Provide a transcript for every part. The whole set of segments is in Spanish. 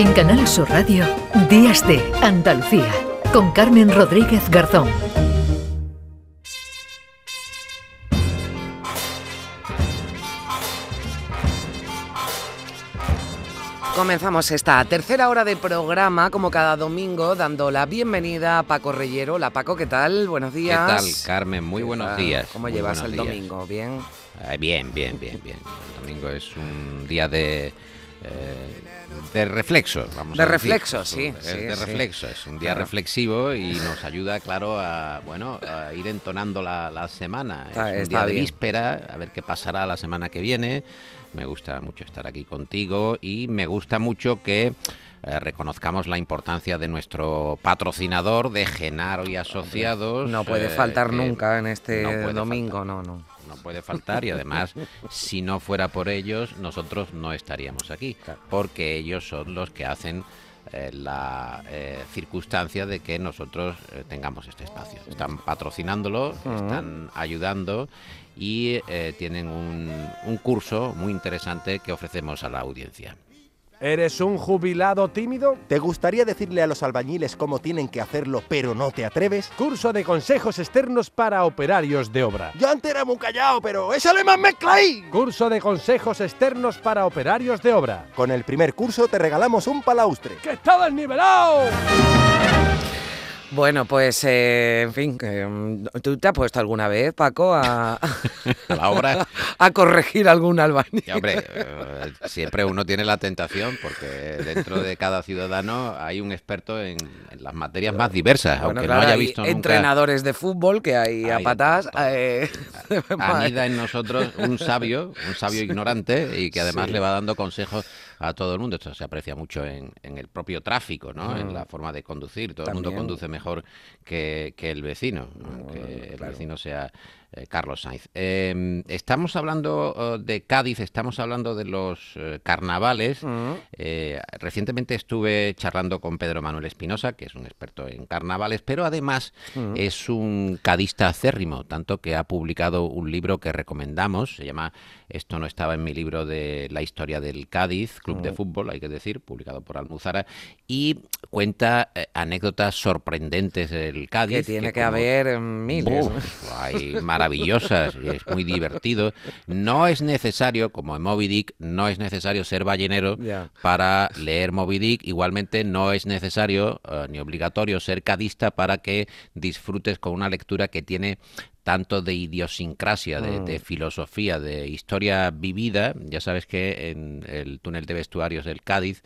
En Canal Sur Radio, Días de Andalucía, con Carmen Rodríguez Garzón. Comenzamos esta tercera hora de programa, como cada domingo, dando la bienvenida a Paco Reyero. La Paco, ¿qué tal? Buenos días. ¿Qué tal, Carmen? Muy buenos días. ¿Cómo Muy llevas el días. domingo? ¿Bien? Eh, bien, bien, bien, bien. El domingo es un día de... eh, de reflexo, vamos De a decir. reflexo, Es un- sí, Es sí, de sí. reflexo, es un día Claro. reflexivo y nos ayuda, claro, a bueno a ir entonando la, la semana. Está- es un día de bien. víspera, a ver qué pasará la semana que viene. Me gusta mucho estar aquí contigo y me gusta mucho que eh, reconozcamos la importancia de nuestro patrocinador de Genaro y Asociados. No puede eh, faltar nunca en este no domingo, faltar. no, no. no puede faltar y además si no fuera por ellos nosotros no estaríamos aquí porque ellos son los que hacen eh, la eh, circunstancia de que nosotros eh, tengamos este espacio. Están patrocinándolo, están ayudando y eh, tienen un, un curso muy interesante que ofrecemos a la audiencia. ¿Eres un jubilado tímido? ¿Te gustaría decirle a los albañiles cómo tienen que hacerlo, pero no te atreves? Curso de consejos externos para operarios de obra. Yo antes era muy callado, pero échale más mezcla ahí. Curso de consejos externos para operarios de obra. Con el primer curso te regalamos un palaustre. ¡Que está desnivelado! Bueno, pues, eh, en fin, mm, ¿tú te has puesto alguna vez, Paco, a, A la obra, a corregir algún albañil? hombre, eh, siempre uno tiene la tentación porque dentro de cada ciudadano hay un experto en, en las materias más diversas, Bueno, aunque claro, no haya hay visto nunca. entrenadores de fútbol que hay a Hay patas. todo. eh, anida en nosotros un sabio, un sabio ignorante y que además Sí. le va dando consejos a todo el mundo. Esto se aprecia mucho en, en el propio tráfico, ¿no? En la forma de conducir. Todo el mundo Mm. Conduce mejor que, que el vecino, aunque el vecino sea eh, Carlos Sainz. Eh, estamos hablando eh, de Cádiz, estamos hablando de los eh, carnavales. Eh, recientemente estuve charlando con Pedro Manuel Espinosa, que es un experto en carnavales, pero además es un cadista acérrimo, tanto que ha publicado un libro que recomendamos, se llama Esto no estaba en mi libro de la historia del Cádiz, Club de Fútbol, hay que decir, publicado por Almuzara, y cuenta anécdotas sorprendentes del Cádiz. que tiene que, como- haber miles. hay maravillosas y es muy divertido. No es necesario, como en Moby Dick, no es necesario ser ballenero para leer Moby Dick. Igualmente no es necesario eh, ni obligatorio ser cadista para que disfrutes con una lectura que tiene tanto de idiosincrasia, de, de filosofía, de historia vivida. Ya sabes que en el túnel de vestuarios del Cádiz,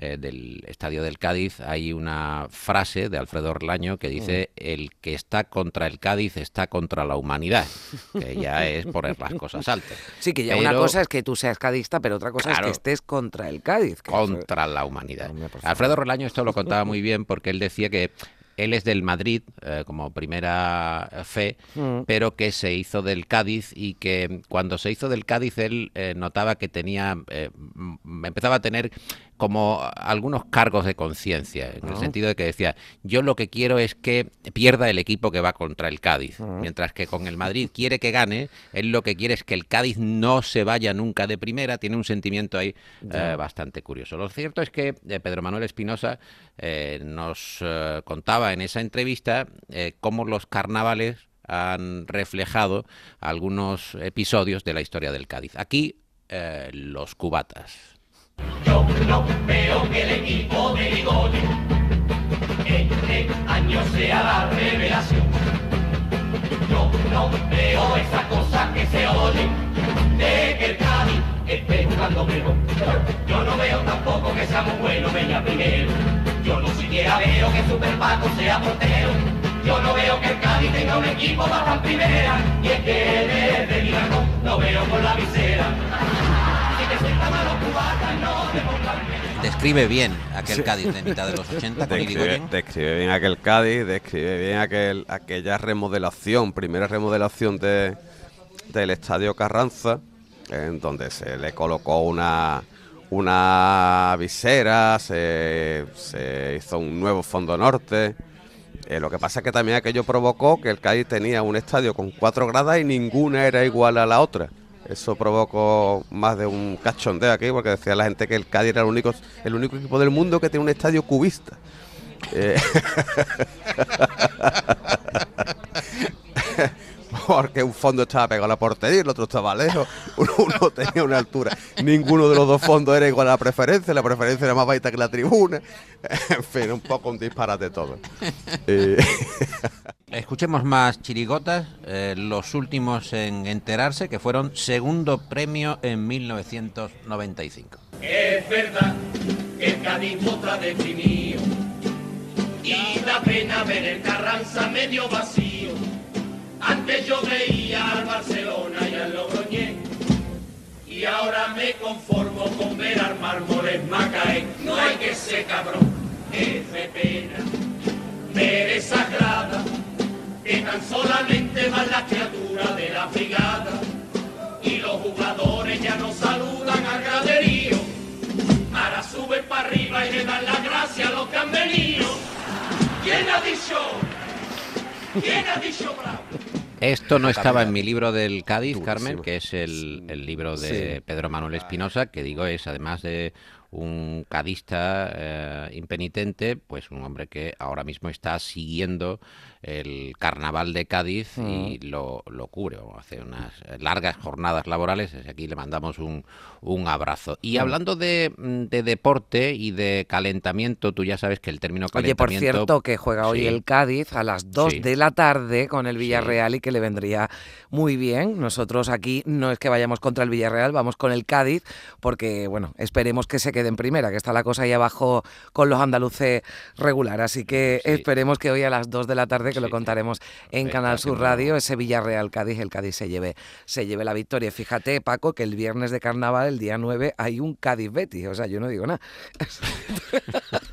eh, del estadio del Cádiz, hay una frase de Alfredo Orlaño que dice: El que está contra el Cádiz está contra la humanidad. Que ya es poner las cosas altas. Sí, que ya una cosa es que tú seas cadista, pero otra cosa es que estés contra el Cádiz. que contra la humanidad. Alfredo Relaño esto lo contaba muy bien porque él decía que él es del Madrid eh, como primera fe, Mm. pero que se hizo del Cádiz y que cuando se hizo del Cádiz él eh, notaba que tenía, eh, empezaba a tener como algunos cargos de conciencia, en el Ah. sentido de que decía, yo lo que quiero es que pierda el equipo que va contra el Cádiz, Ah. mientras que con el Madrid quiere que gane, él lo que quiere es que el Cádiz no se vaya nunca de primera, tiene un sentimiento ahí eh, bastante curioso. Lo cierto es que eh, Pedro Manuel Espinosa eh, nos contaba en esa entrevista eh, cómo los carnavales han reflejado algunos episodios de la historia del Cádiz. Aquí, los cubatas. Yo no veo que el equipo de Ligoni este año sea la revelación. Yo no veo esa cosa que se oye de que el Cádiz esté jugando mejor. Yo no veo tampoco que sea muy bueno venga primero. Yo no siquiera veo que Super Paco sea portero. Yo no veo que el Cádiz tenga un equipo bajo en primera. Y es que desde Milagro no veo por la visera. Describe bien aquel Cádiz de mitad de los 80 con Describe, describe bien aquel Cádiz, describe bien aquel, aquella remodelación, primera remodelación de, del Estadio Carranza, en donde se le colocó una, una visera, se, se hizo un nuevo fondo norte. Eh, lo que pasa es que también aquello provocó que el Cádiz tenía un estadio con cuatro gradas y ninguna era igual a la otra. Eso provocó más de un cachondeo aquí, porque decía la gente que el Cádiz era el único, el único equipo del mundo que tiene un estadio cubista. Eh, porque un fondo estaba pegado a la portería, el otro estaba lejos, uno, uno tenía una altura. Ninguno de los dos fondos era igual a la preferencia, la preferencia era más baita que la tribuna. En fin, un poco un disparate todo. Eh, Escuchemos más chirigotas, eh, los últimos en enterarse, que fueron segundo premio en 1995. Es verdad que el Cádiz está deprimido y da pena ver el Carranza medio vacío. Antes yo veía al Barcelona y al Logroñés y ahora me conformo con ver al Mármoles Macaé. No hay que ser cabrón, es de pena ver esa grada que tan solamente van las criaturas de la brigada y los jugadores ya no saludan al graderío. Ahora suben para arriba y le dan las gracias a los que han venido. ¿Quién ha dicho? ¿Quién ha dicho bravo? Esto no estaba en mi libro del Cádiz, Durísimo. Carmen, que es el, el libro de Sí. Pedro Manuel Espinosa, que digo es además de un cadista eh, impenitente, pues un hombre que ahora mismo está siguiendo el carnaval de Cádiz y lo, lo cubre, hace unas largas jornadas laborales, desde aquí le mandamos un, un abrazo. Y hablando de, mm, de deporte y de calentamiento, tú ya sabes que el término Oye, por calentamiento... cierto, que juega hoy el Cádiz a las 2 Sí. de la tarde con el Sí. Villarreal y que le vendría muy bien. Nosotros aquí no es que vayamos contra el Villarreal, vamos con el Cádiz, porque, bueno, esperemos que se quede en primera, que está la cosa ahí abajo con los andaluces regular. Así que esperemos que hoy a las 2 de la tarde, que lo contaremos en Canal Sur Radio, ese Villarreal Cádiz, el Cádiz se lleve, se lleve la victoria. Fíjate, Paco, que el viernes de carnaval, el día 9, hay un Cádiz Betis. O sea, yo no digo nada.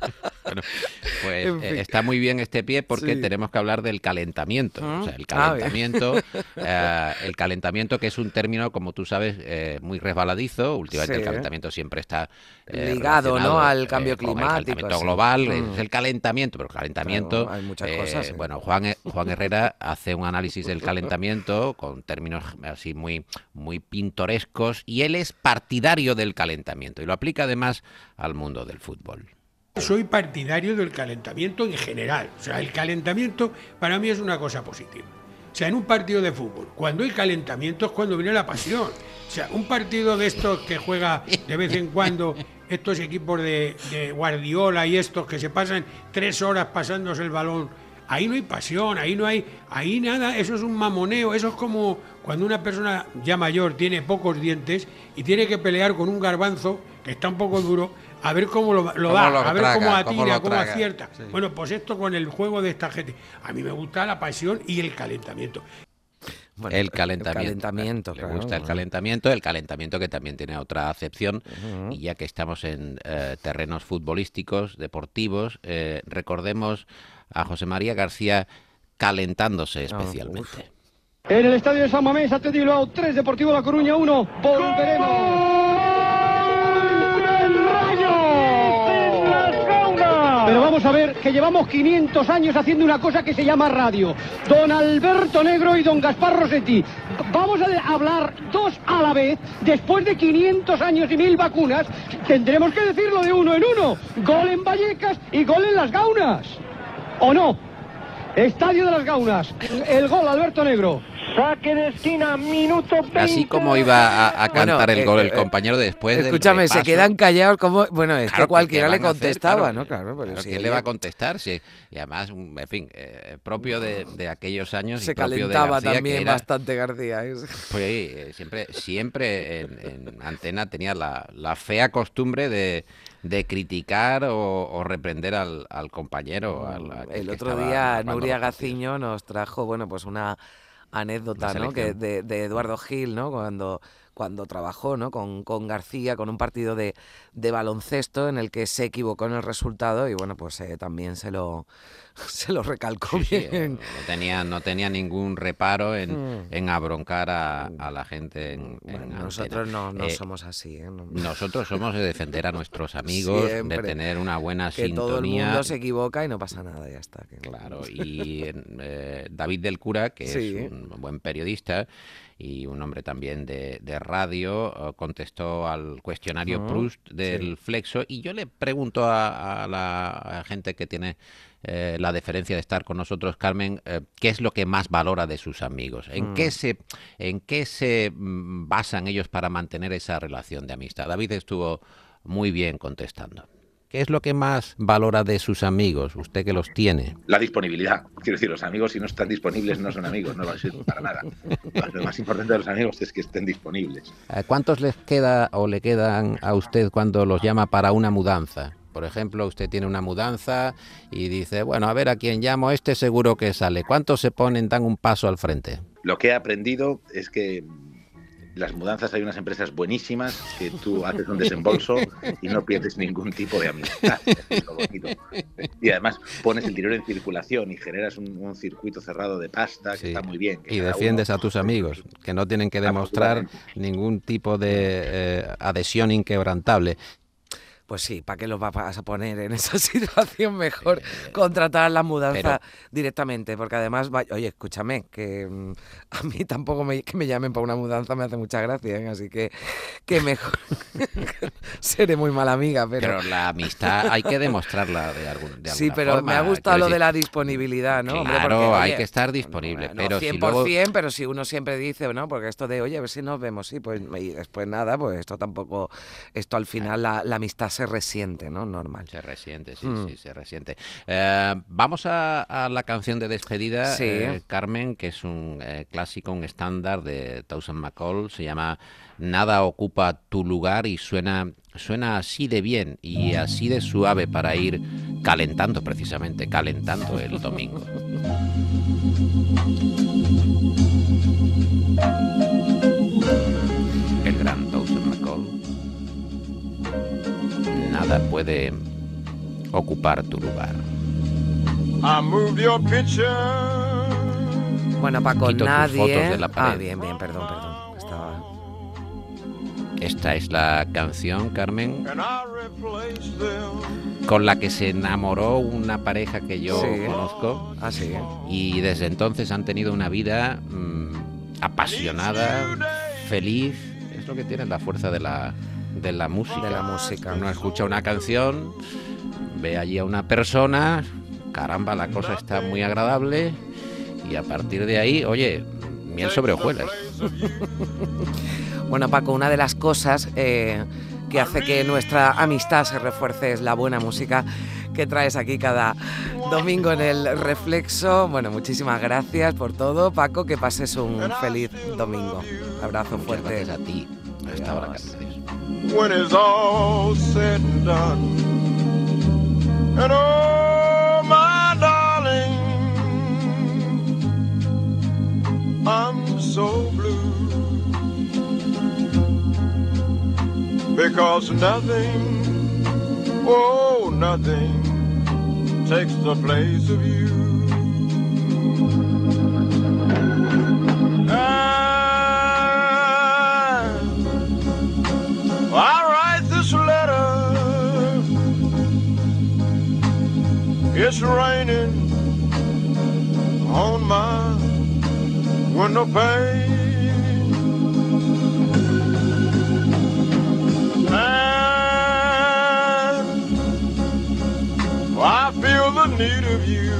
Bueno, pues En eh, fin. está muy bien este pie porque Sí. tenemos que hablar del calentamiento. O sea, el Ah, calentamiento, eh, el calentamiento que es un término, como tú sabes, eh, muy resbaladizo. Últimamente Sí. el calentamiento siempre está eh, Ligado, ¿no? al cambio con el climático, calentamiento global, Mm. es el calentamiento, pero el calentamiento. Claro, hay muchas cosas, sí. Bueno, Juan, He- Juan Herrera hace un análisis del calentamiento con términos así muy, muy pintorescos y él es partidario del calentamiento y lo aplica además al mundo del fútbol. Soy partidario del calentamiento en general. O sea, el calentamiento para mí es una cosa positiva. O sea, en un partido de fútbol, cuando hay calentamiento es cuando viene la pasión. O sea, un partido de estos que juega de vez en cuando estos equipos de, de Guardiola y estos que se pasan tres horas pasándose el balón, ahí no hay pasión, ahí no hay, ahí nada, eso es un mamoneo, eso es como cuando una persona ya mayor tiene pocos dientes y tiene que pelear con un garbanzo que está un poco duro, a ver cómo lo, lo Cómo da, lo a ver traga, cómo atira, cómo acierta. sí. Bueno, pues esto con el juego de esta gente. A mí me gusta la pasión y el calentamiento. Bueno, el calentamiento. calentamiento, Le claro, gusta el calentamiento, el calentamiento que también tiene otra acepción. Y ya que estamos en eh, terrenos futbolísticos, deportivos, eh, recordemos a José María García calentándose especialmente. En el estadio de San Mamés, Atleti Bilbao 3, Deportivo La Coruña 1. Volveremos. Vamos a ver que llevamos 500 años haciendo una cosa que se llama radio. Don Alberto Negro y don Gaspar Rossetti. Vamos a hablar dos a la vez. Después de 500 años y mil vacunas, tendremos que decirlo de uno en uno. Gol en Vallecas y gol en Las Gaunas. ¿O no? Estadio de las Gaunas. El gol, Alberto Negro. Saque de esquina, minuto 20. Así como iba a, a Bueno, cantar el eh, gol el eh, compañero después del Escúchame, se repaso. quedan callados como... Bueno, es Claro, que cualquiera ¿qué le van a hacer? contestaba, Claro, ¿no? Claro, pero claro, si ¿quién él le va a contestar? Sí. Y además, en fin, eh, propio de, de aquellos años. y Se de calentaba García, que también era- bastante García. ¿eh? Pues eh, siempre, siempre en, en antena tenía la, la fea costumbre de, de criticar o, o reprender al, al compañero. al- a aquel El otro día Nuria. Gaciño nos trajo, bueno, pues una anécdota, ¿no? Que de Eduardo Gil, ¿no? Cuando, cuando trabajó, ¿no? Con, con García, con un partido de, de baloncesto en el que se equivocó en el resultado y bueno, pues eh, también se lo, se lo recalcó Sí, sí, eh, bien. no, tenía, no tenía ningún reparo en, Mm. en abroncar a, a la gente en, en Bueno, antena. nosotros no, no Eh, somos así, ¿eh? No- Nosotros somos de defender a nuestros amigos, Siempre. de tener una buena que sintonía. todo el mundo se equivoca y no pasa nada, ya está. que- Claro, y eh, David del Cura, que Sí. es un buen periodista y un hombre también de, de radio, eh, contestó al cuestionario Proust del Flexo y yo le pregunto a, a la gente que tiene eh, la deferencia de estar con nosotros, Carmen, eh, ¿qué es lo que más valora de sus amigos? ¿En, qué, se, ¿En qué se mm, basan ellos para mantener esa relación de amistad? David estuvo muy bien contestando. ¿Qué es lo que más valora de sus amigos, usted que los tiene? La disponibilidad. Quiero decir, los amigos si no están disponibles no son amigos, no lo sirven para nada. Lo más importante de los amigos es que estén disponibles. Eh, ¿Cuántos les queda o le quedan a usted cuando los llama para una mudanza? Por ejemplo, usted tiene una mudanza y dice, bueno, a ver a quién llamo, este seguro que sale. ¿Cuántos se ponen, dan un paso al frente? Lo que he aprendido es que las mudanzas hay unas empresas buenísimas que tú haces un desembolso y no pierdes ningún tipo de amistad. Y además pones el dinero en circulación y generas un, un circuito cerrado de pasta que Sí. está muy bien. que Y defiendes uno- a tus amigos, que no tienen que demostrar ningún tipo de eh, adhesión inquebrantable. Pues sí, ¿para qué los vas a poner en esa situación? Mejor contratar la mudanza pero- directamente, porque además, va- oye, escúchame, que mm, a mí tampoco me, que me llamen para una mudanza me hace mucha gracia, ¿eh? así que, que mejor seré muy mala amiga, pero... Pero la amistad hay que demostrarla de, algún, de Sí, alguna pero forma. me ha gustado Quiero lo de la disponibilidad, ¿no? Hombre, Claro, porque, hay que estar disponible. no pero 100%, si luego, pero si uno siempre dice, ¿no? Porque esto de, oye, a ver si nos vemos, sí, pues y después nada, pues esto tampoco, esto al final la, la amistad se resiente, ¿no? Normal. Se resiente, sí, Mm. sí, se resiente. Eh, vamos a, a la canción de despedida, Sí. eh, Carmen, que es un eh, clásico, un estándar de Towson McCall. Se llama Nada ocupa tu lugar y suena, suena así de bien y así de suave para ir calentando, precisamente, calentando el domingo. puede ocupar tu lugar. I moved your picture. Bueno, Paco, Quito tus nadie... fotos de la ah, pared. bien, bien, perdón, perdón. Estaba... Esta es la canción, Carmen, con la que se enamoró una pareja que yo Sí. conozco Ah, sí. y desde entonces han tenido una vida mm, apasionada, feliz. Es lo que tiene la fuerza de la, de la música. De la música. Uno escucha una canción, ve allí a una persona, caramba, la cosa está muy agradable y a partir de ahí, oye, miel sobre hojuelas. Bueno, Paco, una de las cosas eh, que hace que nuestra amistad se refuerce es la buena música que traes aquí cada domingo en el Reflexo. Bueno, muchísimas gracias por todo, Paco. Que pases un feliz domingo. Abrazo fuerte. gracias a ti. Hasta ahora. When it's all said and done. And oh, my darling, I'm so blue because nothing, oh, nothing takes the place of you. It's raining on my window pane. And I feel the need of you.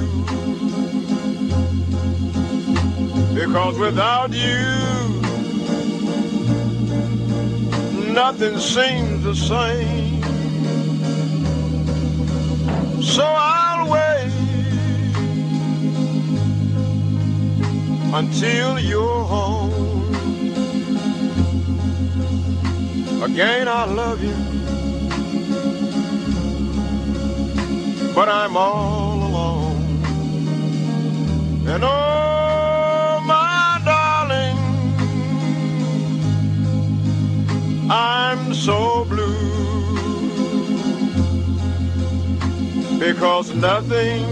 Because without you, nothing seems the same. So I'll until you're home. Again, I love you, but I'm all alone. And oh, my darling, I'm so blue because nothing,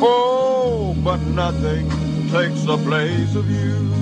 oh, but nothing takes the place of you.